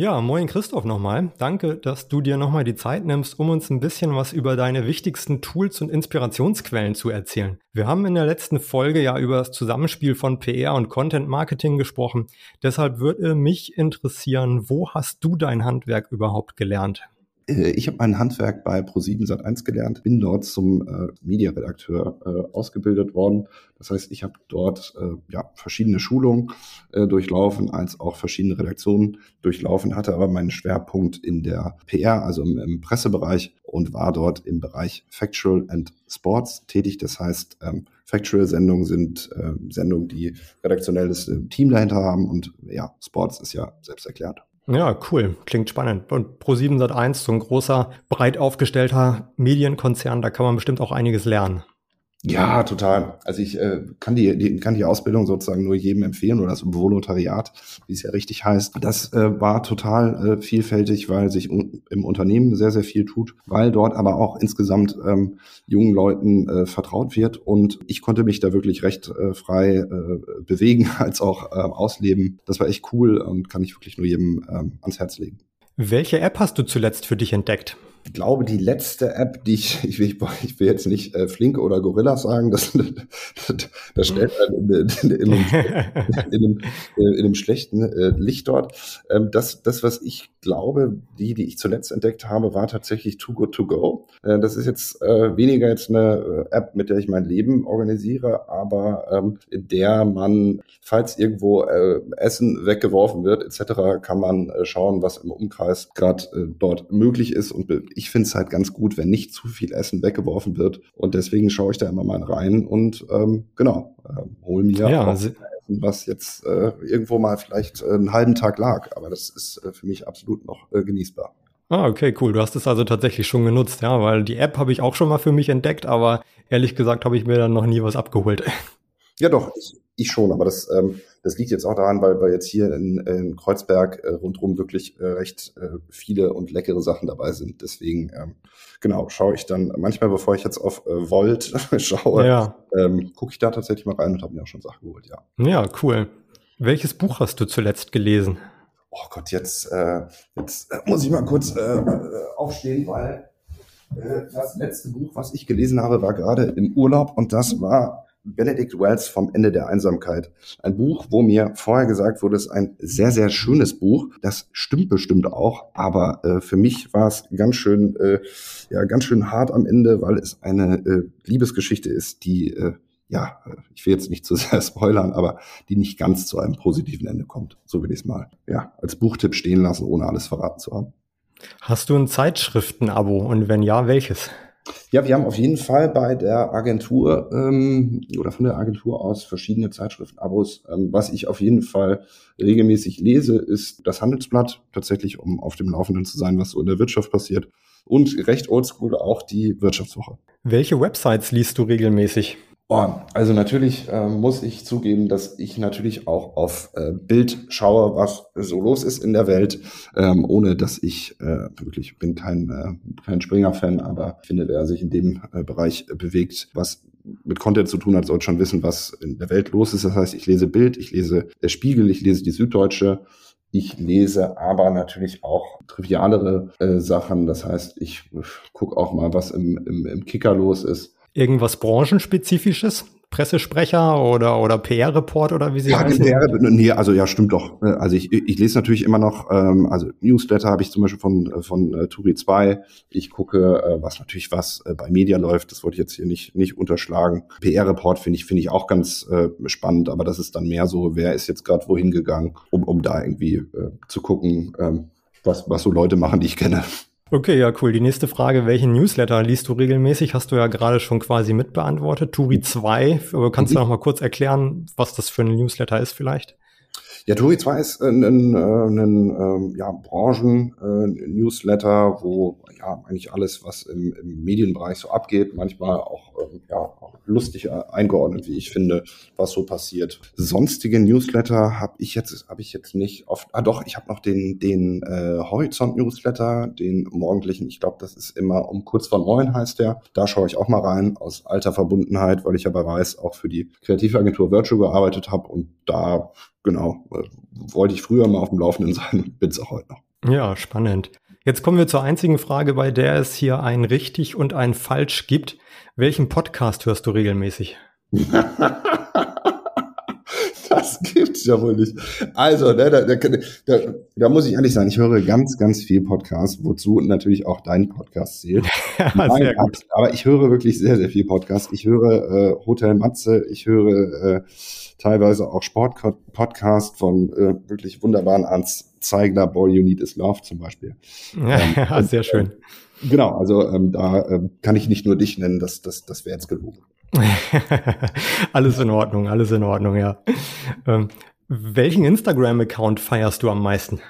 Ja, moin Christoph nochmal. Danke, dass du dir nochmal die Zeit nimmst, um uns ein bisschen was über deine wichtigsten Tools und Inspirationsquellen zu erzählen. Wir haben in der letzten Folge ja über das Zusammenspiel von PR und Content Marketing gesprochen. Deshalb würde mich interessieren, wo hast du dein Handwerk überhaupt gelernt? Äh, ich habe mein Handwerk bei Pro7 Sat1 gelernt, bin dort zum äh, Mediaredakteur äh, ausgebildet worden. Das heißt, ich habe dort äh, ja, verschiedene Schulungen äh, durchlaufen, als auch verschiedene Redaktionen durchlaufen, hatte aber meinen Schwerpunkt in der PR, also im, im Pressebereich und war dort im Bereich Factual and Sports tätig. Das heißt, ähm, Factual-Sendungen sind äh, Sendungen, die redaktionelles äh, Team dahinter haben und ja, Sports ist ja selbst erklärt. Ja, cool. Klingt spannend. Und Pro7 Sat1, so ein großer, breit aufgestellter Medienkonzern, da kann man bestimmt auch einiges lernen. Ja, total. Also ich äh, kann, die, die, kann die Ausbildung sozusagen nur jedem empfehlen oder das Volontariat, wie es ja richtig heißt. Das äh, war total äh, vielfältig, weil sich un im Unternehmen sehr, sehr viel tut, weil dort aber auch insgesamt ähm, jungen Leuten äh, vertraut wird und ich konnte mich da wirklich recht äh, frei äh, bewegen als auch äh, ausleben. Das war echt cool und kann ich wirklich nur jedem äh, ans Herz legen. Welche App hast du zuletzt für dich entdeckt? Ich glaube, die letzte App, die ich, ich will, ich will jetzt nicht äh, Flink oder Gorilla sagen, das, das, das stellt einen in, in, in, in, einem, in einem schlechten äh, Licht dort. Ähm, das, das, was ich glaube, die, die ich zuletzt entdeckt habe, war tatsächlich Too Good To Go. Äh, das ist jetzt äh, weniger jetzt eine äh, App, mit der ich mein Leben organisiere, aber ähm, in der man, falls irgendwo äh, Essen weggeworfen wird etc., kann man äh, schauen, was im Umkreis gerade äh, dort möglich ist und ich finde es halt ganz gut, wenn nicht zu viel Essen weggeworfen wird. Und deswegen schaue ich da immer mal rein und ähm, genau, äh, hol mir ja, auch Essen, was jetzt äh, irgendwo mal vielleicht äh, einen halben Tag lag. Aber das ist äh, für mich absolut noch äh, genießbar. Ah, okay, cool. Du hast es also tatsächlich schon genutzt, ja, weil die App habe ich auch schon mal für mich entdeckt, aber ehrlich gesagt habe ich mir dann noch nie was abgeholt. Ja, doch, ich, ich schon, aber das, ähm, das liegt jetzt auch daran, weil, weil jetzt hier in, in Kreuzberg äh, rundherum wirklich äh, recht äh, viele und leckere Sachen dabei sind. Deswegen, ähm, genau, schaue ich dann manchmal, bevor ich jetzt auf äh, Volt schaue, ja. ähm, gucke ich da tatsächlich mal rein und habe mir auch schon Sachen geholt, ja. Ja, cool. Welches Buch hast du zuletzt gelesen? Oh Gott, jetzt, äh, jetzt äh, muss ich mal kurz äh, äh aufstehen, weil äh, das letzte Buch, was ich gelesen habe, war gerade im Urlaub und das war Benedict Wells vom Ende der Einsamkeit. Ein Buch, wo mir vorher gesagt wurde, es ist ein sehr, sehr schönes Buch. Das stimmt bestimmt auch, aber äh, für mich war es ganz schön, äh, ja, ganz schön hart am Ende, weil es eine äh, Liebesgeschichte ist, die, äh, ja, ich will jetzt nicht zu sehr spoilern, aber die nicht ganz zu einem positiven Ende kommt. So will ich es mal, ja, als Buchtipp stehen lassen, ohne alles verraten zu haben. Hast du ein Zeitschriften-Abo und wenn ja, welches? Ja, wir haben auf jeden Fall bei der Agentur ähm, oder von der Agentur aus verschiedene Zeitschriften-Abos. Ähm, was ich auf jeden Fall regelmäßig lese, ist das Handelsblatt, tatsächlich, um auf dem Laufenden zu sein, was so in der Wirtschaft passiert. Und recht oldschool auch die Wirtschaftswoche. Welche Websites liest du regelmäßig? Oh, also natürlich äh, muss ich zugeben, dass ich natürlich auch auf äh, Bild schaue, was so los ist in der Welt, ähm, ohne dass ich äh, wirklich bin kein äh, kein Springer-Fan, aber finde, wer sich in dem äh, Bereich bewegt, was mit Content zu tun hat, sollte schon wissen, was in der Welt los ist. Das heißt, ich lese Bild, ich lese der Spiegel, ich lese die Süddeutsche, ich lese aber natürlich auch trivialere äh, Sachen. Das heißt, ich gucke auch mal, was im, im, im Kicker los ist Irgendwas branchenspezifisches? Pressesprecher oder, oder PR-Report oder wie sie ja, heißen? PR, nee, also ja, stimmt doch. Also ich, ich lese natürlich immer noch, ähm, also Newsletter habe ich zum Beispiel von, von äh, Turi 2. Ich gucke, äh, was natürlich was äh, bei Media läuft. Das wollte ich jetzt hier nicht, nicht unterschlagen. PR-Report finde ich, finde ich auch ganz äh, spannend, aber das ist dann mehr so, wer ist jetzt gerade wohin gegangen, um, um da irgendwie äh, zu gucken, ähm, was, was so Leute machen, die ich kenne. Okay, ja, cool. Die nächste Frage, welchen Newsletter liest du regelmäßig? Hast du ja gerade schon quasi mitbeantwortet. Turi 2, aber kannst du mhm. noch mal kurz erklären, was das für ein Newsletter ist vielleicht? Ja, Turi 2 ist ein, ein, ein, ein ja, Branchen-Newsletter, äh, wo ja eigentlich alles, was im, im Medienbereich so abgeht, manchmal auch, ähm, ja, auch lustig äh, eingeordnet, wie ich finde, was so passiert. Sonstige Newsletter habe ich jetzt habe ich jetzt nicht oft. Ah doch, ich habe noch den den äh, Horizont Newsletter, den morgendlichen. Ich glaube, das ist immer um kurz vor neun heißt der. Da schaue ich auch mal rein aus alter Verbundenheit, weil ich aber weiß, auch für die Kreativagentur Virtual gearbeitet habe und da genau äh, wollte ich früher mal auf dem Laufenden sein, bin es auch heute noch. Ja, spannend. Jetzt kommen wir zur einzigen Frage, bei der es hier ein richtig und ein falsch gibt. Welchen Podcast hörst du regelmäßig? das gibt's ja wohl nicht. Also, ne, da, da, da, da muss ich ehrlich sagen, ich höre ganz, ganz viel Podcasts, wozu natürlich auch dein Podcast zählt. ja, gut. Aber ich höre wirklich sehr, sehr viel Podcasts. Ich höre äh, Hotel Matze, ich höre äh, teilweise auch Sport-Podcast von äh, wirklich wunderbaren Ans Zeigler, Boy You Need Is Love zum Beispiel. Ja, ähm, sehr schön. Äh, genau, also ähm, da äh, kann ich nicht nur dich nennen, das, das, das wäre jetzt gelogen. alles in Ordnung, alles in Ordnung, ja. Ähm, welchen Instagram-Account feierst du am meisten?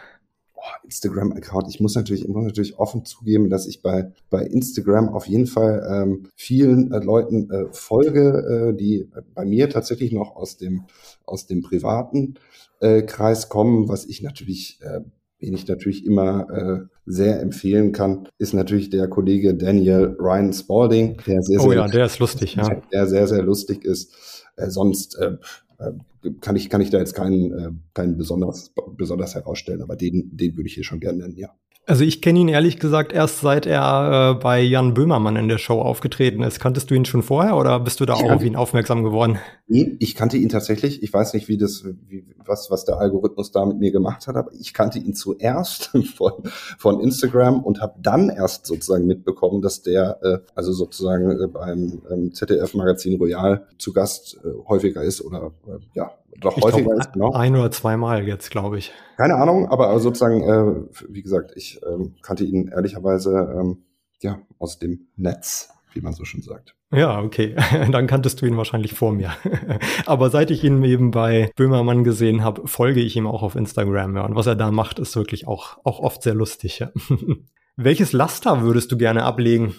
Instagram-Account. Ich muss natürlich, ich muss natürlich offen zugeben, dass ich bei, bei Instagram auf jeden Fall ähm, vielen äh, Leuten äh, folge, äh, die bei mir tatsächlich noch aus dem, aus dem privaten äh, Kreis kommen, was ich natürlich, äh, den ich natürlich immer äh, sehr empfehlen kann, ist natürlich der Kollege Daniel Ryan Spalding, der sehr, oh, sehr, ja, der ist lustig, ja. Der sehr, sehr lustig ist. Äh, sonst äh, äh kann ich, kann ich da jetzt keinen, äh, keinen besonders, besonders herausstellen, aber den, den würde ich hier schon gerne nennen, ja. Also ich kenne ihn ehrlich gesagt erst seit er äh, bei Jan Böhmermann in der Show aufgetreten ist. Kanntest du ihn schon vorher oder bist du da auch auf ihn aufmerksam geworden? Nee, ich kannte ihn tatsächlich. Ich weiß nicht, wie das, wie, was, was der Algorithmus da mit mir gemacht hat, aber ich kannte ihn zuerst von, von Instagram und habe dann erst sozusagen mitbekommen, dass der äh, also sozusagen äh, beim ähm, ZDF-Magazin Royal zu Gast äh, häufiger ist oder äh, ja, doch ich häufiger glaub, ist. Genau. Ein oder zweimal jetzt, glaube ich. Keine Ahnung, aber sozusagen, äh, wie gesagt, ich ähm, kannte ihn ehrlicherweise ähm, ja aus dem Netz, wie man so schön sagt. Ja, okay. Dann kanntest du ihn wahrscheinlich vor mir. Aber seit ich ihn eben bei Böhmermann gesehen habe, folge ich ihm auch auf Instagram. Ja. Und was er da macht, ist wirklich auch, auch oft sehr lustig. Ja. Welches Laster würdest du gerne ablegen?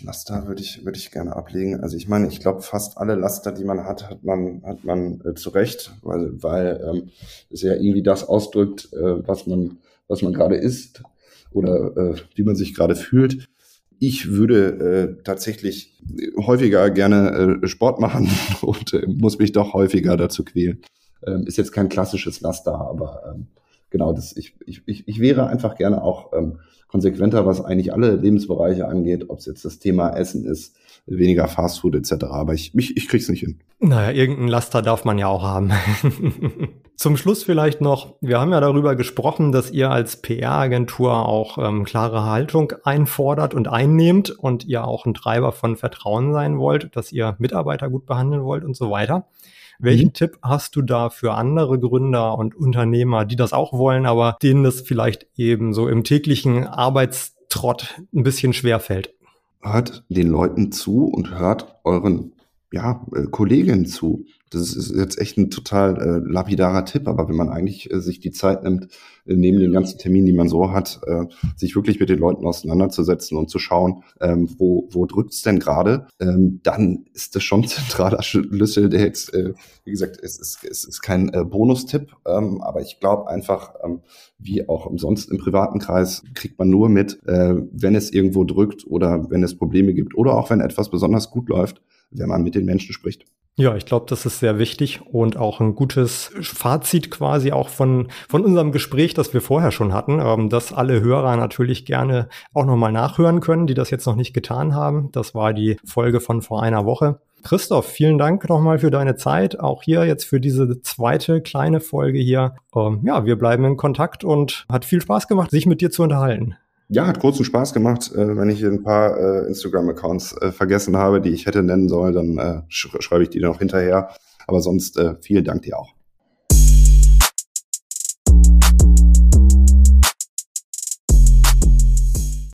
Laster würde ich, würde ich gerne ablegen. Also ich meine, ich glaube, fast alle Laster, die man hat, hat man, hat man äh, zu Recht, weil, weil ähm, es ja irgendwie das ausdrückt, äh, was man, was man gerade ist oder äh, wie man sich gerade fühlt. Ich würde äh, tatsächlich häufiger gerne äh, Sport machen und äh, muss mich doch häufiger dazu quälen. Ähm, ist jetzt kein klassisches Laster, aber ähm, genau, das, ich, ich, ich wäre einfach gerne auch ähm, konsequenter, was eigentlich alle Lebensbereiche angeht, ob es jetzt das Thema Essen ist, weniger Fastfood etc. Aber ich, ich, ich krieg's nicht hin. Naja, irgendein Laster darf man ja auch haben. Zum Schluss vielleicht noch, wir haben ja darüber gesprochen, dass ihr als PR-Agentur auch ähm, klare Haltung einfordert und einnehmt und ihr auch ein Treiber von Vertrauen sein wollt, dass ihr Mitarbeiter gut behandeln wollt und so weiter. Welchen mhm. Tipp hast du da für andere Gründer und Unternehmer, die das auch wollen, aber denen das vielleicht eben so im täglichen Arbeitstrott ein bisschen schwer fällt? Hört den Leuten zu und hört euren ja, äh, Kolleginnen zu. Das ist jetzt echt ein total äh, lapidarer Tipp, aber wenn man eigentlich äh, sich die Zeit nimmt, äh, neben den ganzen Terminen, die man so hat, äh, sich wirklich mit den Leuten auseinanderzusetzen und zu schauen, ähm, wo, wo drückt's denn gerade, ähm, dann ist das schon zentraler Schlüssel, der jetzt, äh, wie gesagt, es ist, es ist kein äh, Bonustipp, ähm, aber ich glaube einfach, ähm, wie auch umsonst im privaten Kreis, kriegt man nur mit, äh, wenn es irgendwo drückt oder wenn es Probleme gibt oder auch wenn etwas besonders gut läuft, wenn man mit den Menschen spricht. Ja, ich glaube, das ist sehr wichtig und auch ein gutes Fazit quasi auch von, von unserem Gespräch, das wir vorher schon hatten, ähm, dass alle Hörer natürlich gerne auch nochmal nachhören können, die das jetzt noch nicht getan haben. Das war die Folge von vor einer Woche. Christoph, vielen Dank nochmal für deine Zeit, auch hier jetzt für diese zweite kleine Folge hier. Ähm, ja, wir bleiben in Kontakt und hat viel Spaß gemacht, sich mit dir zu unterhalten. Ja, hat großen Spaß gemacht. Äh, wenn ich ein paar äh, Instagram-Accounts äh, vergessen habe, die ich hätte nennen sollen, dann äh, sch schreibe ich die noch hinterher. Aber sonst äh, vielen Dank dir auch.